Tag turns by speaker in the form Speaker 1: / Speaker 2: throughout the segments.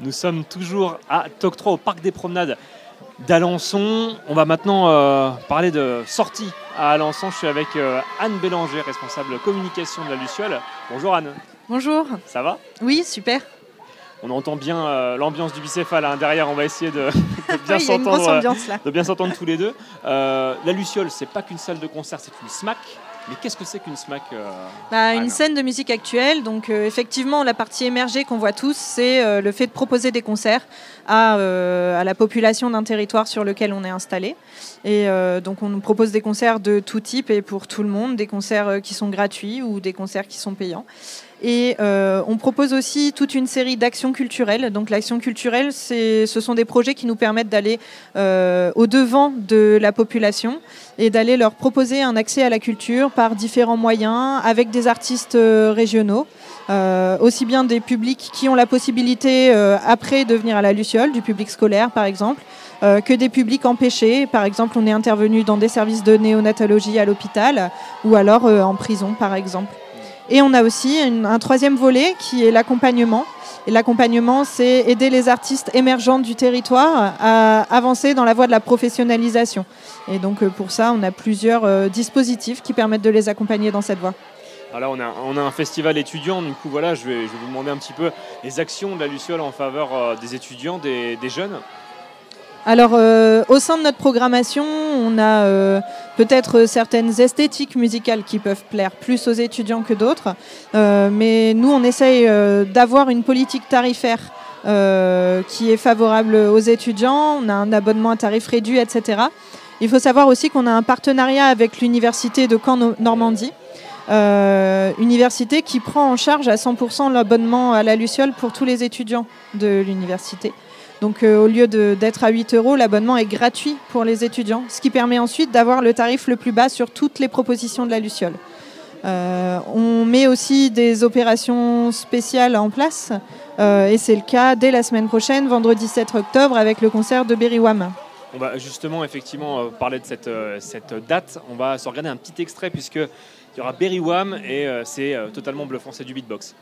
Speaker 1: Nous sommes toujours à TOC 3 au Parc des Promenades d'Alençon. On va maintenant euh, parler de sortie à Alençon. Je suis avec euh, Anne Bélanger, responsable communication de la Luciole. Bonjour Anne.
Speaker 2: Bonjour.
Speaker 1: Ça va?
Speaker 2: Oui, super.
Speaker 1: On entend bien euh, l'ambiance du bicéphale hein. derrière. On va essayer de, de bien
Speaker 2: Oui,
Speaker 1: s'entendre.
Speaker 2: ambiance là.
Speaker 1: de bien s'entendre tous les deux. La Luciole, c'est pas qu'une salle de concert, c'est une SMAC. Mais qu'est-ce que c'est qu'une SMAC euh,
Speaker 2: Bah, une scène de musique actuelle. Donc, euh, effectivement, la partie émergée qu'on voit tous, c'est euh, le fait de proposer des concerts à, à la population d'un territoire sur lequel on est installé. Et donc, on nous propose des concerts de tout type et pour tout le monde, des concerts qui sont gratuits ou des concerts qui sont payants. Et euh, on propose aussi toute une série d'actions culturelles. Donc l'action culturelle, ce sont des projets qui nous permettent d'aller euh, au devant de la population et d'aller leur proposer un accès à la culture par différents moyens, avec des artistes euh, régionaux, aussi bien des publics qui ont la possibilité après de venir à la Luciole, du public scolaire par exemple, que des publics empêchés. Par exemple, on est intervenu dans des services de néonatologie à l'hôpital ou alors en prison par exemple. Et on a aussi un troisième volet qui est l'accompagnement. Et l'accompagnement, c'est aider les artistes émergents du territoire à avancer dans la voie de la professionnalisation. Et donc euh, pour ça, on a plusieurs euh, dispositifs qui permettent de les accompagner dans cette voie.
Speaker 1: Alors là, on a, on a un festival étudiant, du coup, voilà, je vais, vous demander un petit peu les actions de la Luciole en faveur euh, des étudiants, des jeunes.
Speaker 2: Alors, euh, au sein de notre programmation, on a euh, peut-être certaines esthétiques musicales qui peuvent plaire plus aux étudiants que d'autres, Euh, mais nous, on essaye d'avoir une politique tarifaire qui est favorable aux étudiants. On a un abonnement à tarif réduit, etc. Il faut savoir aussi qu'on a un partenariat avec l'université de Caen-Normandie. euh, université qui prend en charge à 100% l'abonnement à la Luciole pour tous les étudiants de l'université. Donc euh, au lieu d'être à 8 euros, l'abonnement est gratuit pour les étudiants, ce qui permet ensuite d'avoir le tarif le plus bas sur toutes les propositions de la Luciole. Euh, on met aussi des opérations spéciales en place, euh, et c'est le cas dès la semaine prochaine, vendredi 7 octobre, avec le concert de Berry Wham.
Speaker 1: On va justement, effectivement, parler de cette, date. On va se regarder un petit extrait, puisque il y aura Berry Wham, et c'est totalement bluffant, c'est du beatbox.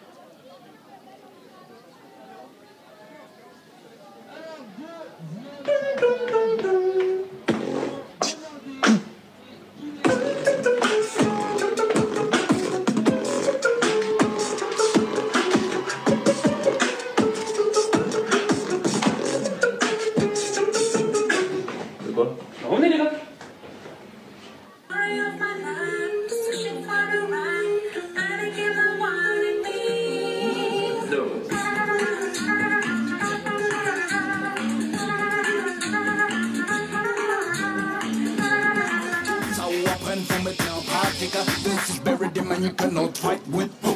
Speaker 3: This is buried in man you cannot fight with ho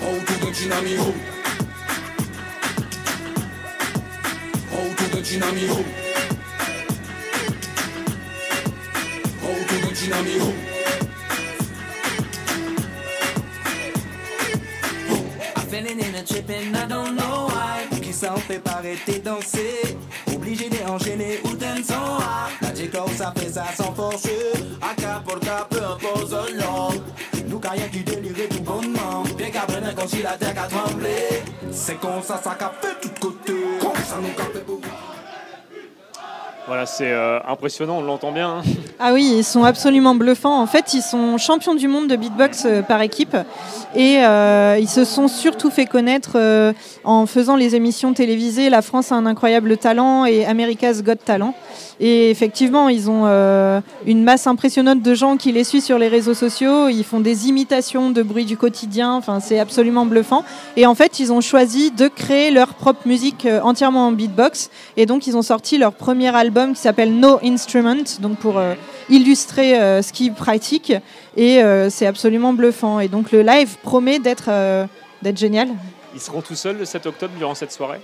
Speaker 3: How to the chinami ho How to the chinami ho
Speaker 4: I'm feeling in a trippin', I don't know why. Qui ça en fait pas arrêter danser. Obligé d'enchaîner ou d'un son. Ça fait ça sans force. Pour cas, peu importe le long. Nous carrière qui délirait tout bonnement. Bien qu'à prendre comme si la terre a tremblé. C'est comme ça, ça qu'a fait tout côté. Comme ça nous qu'a fait beaucoup.
Speaker 1: Voilà, c'est euh, impressionnant, on l'entend bien. hein.
Speaker 2: Ah oui, ils sont absolument bluffants. En fait, ils sont champions du monde de beatbox euh, par équipe et euh, ils se sont surtout fait connaître en faisant les émissions télévisées La France a un incroyable talent et America's Got Talent. Et effectivement, ils ont une masse impressionnante de gens qui les suivent sur les réseaux sociaux. Ils font des imitations de bruits du quotidien. Enfin, c'est absolument bluffant. Et en fait, ils ont choisi de créer leur propre musique entièrement en beatbox. Et donc, ils ont sorti leur premier album qui s'appelle No Instrument, donc pour euh, illustrer euh, ce qu'ils pratiquent. Et euh, c'est absolument bluffant. Et donc, le live promet d'être d'être génial.
Speaker 1: Ils seront tout seuls le 7 octobre durant cette soirée?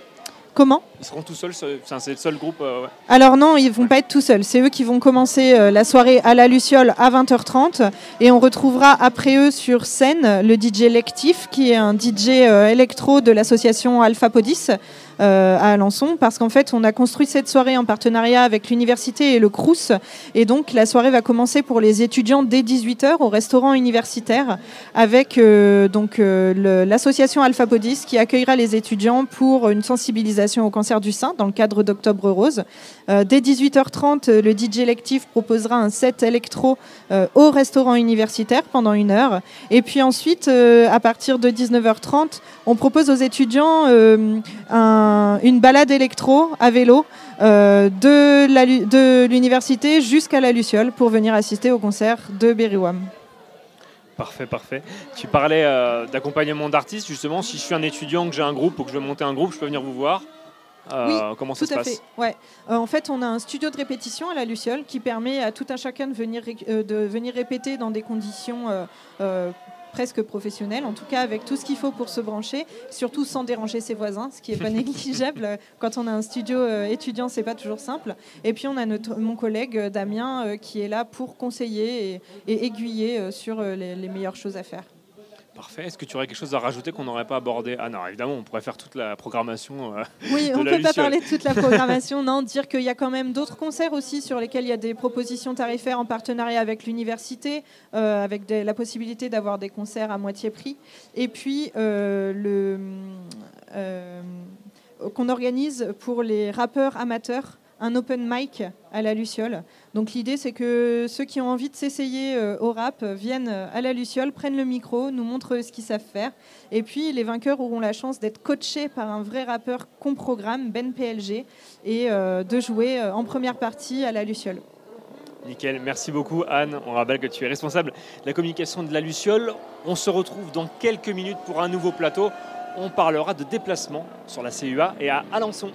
Speaker 2: Comment?
Speaker 1: Ils seront tout seuls, c'est le seul groupe. euh, ouais.
Speaker 2: Alors non, ils vont pas être tout seuls. C'est eux qui vont commencer euh, la soirée à la Luciole à 20h30 et on retrouvera après eux sur scène le DJ Lectif qui est un DJ euh, électro de l'association Alpha Podis euh, à Alençon parce qu'en fait, on a construit cette soirée en partenariat avec l'université et le Crous. Et donc, la soirée va commencer pour les étudiants dès 18h au restaurant universitaire avec euh, donc euh, l'association Alphapodis qui accueillera les étudiants pour une sensibilisation au cancer du sein dans le cadre d'Octobre Rose. dès 18h30, le DJ Lectif proposera un set électro au restaurant universitaire pendant une heure. Et puis ensuite, à partir de 19h30, on propose aux étudiants une balade électro à vélo euh, de l'université jusqu'à la Luciole pour venir assister au concert de Berrywam.
Speaker 1: Parfait, parfait. Tu parlais euh, d'accompagnement d'artistes, justement. Si je suis un étudiant, que j'ai un groupe ou que je veux monter un groupe, je peux venir vous voir. Euh,
Speaker 2: oui,
Speaker 1: comment ça se passe
Speaker 2: fait. Ouais. en fait, on a un studio de répétition à la Luciole qui permet à tout un chacun de venir, de venir répéter dans des conditions presque professionnel, en tout cas avec tout ce qu'il faut pour se brancher, surtout sans déranger ses voisins, ce qui n'est pas négligeable. Quand on a un studio euh, étudiant, c'est pas toujours simple. Et puis on a notre, mon collègue euh, Damien euh, qui est là pour conseiller et, aiguiller sur les meilleures choses à faire.
Speaker 1: Parfait. Est-ce que tu aurais quelque chose à rajouter qu'on n'aurait pas abordé? Ah non, évidemment, on pourrait faire toute la programmation.
Speaker 2: Euh, oui, on ne peut pas parler de toute la programmation. non, dire qu'il y a quand même d'autres concerts aussi sur lesquels il y a des propositions tarifaires en partenariat avec l'université, euh, avec la possibilité d'avoir des concerts à moitié prix. Et puis, euh, le, qu'on organise pour les rappeurs amateurs un open mic à la Luciole. Donc l'idée c'est que ceux qui ont envie de s'essayer euh, au rap viennent à la Luciole, prennent le micro, nous montrent ce qu'ils savent faire. Et puis les vainqueurs auront la chance d'être coachés par un vrai rappeur qu'on programme, Ben PLG, et euh, de jouer euh, en première partie à la Luciole.
Speaker 1: Nickel, merci beaucoup Anne. On rappelle que tu es responsable de la communication de la Luciole. On se retrouve dans quelques minutes pour un nouveau plateau. On parlera de déplacement sur la CUA et à Alençon.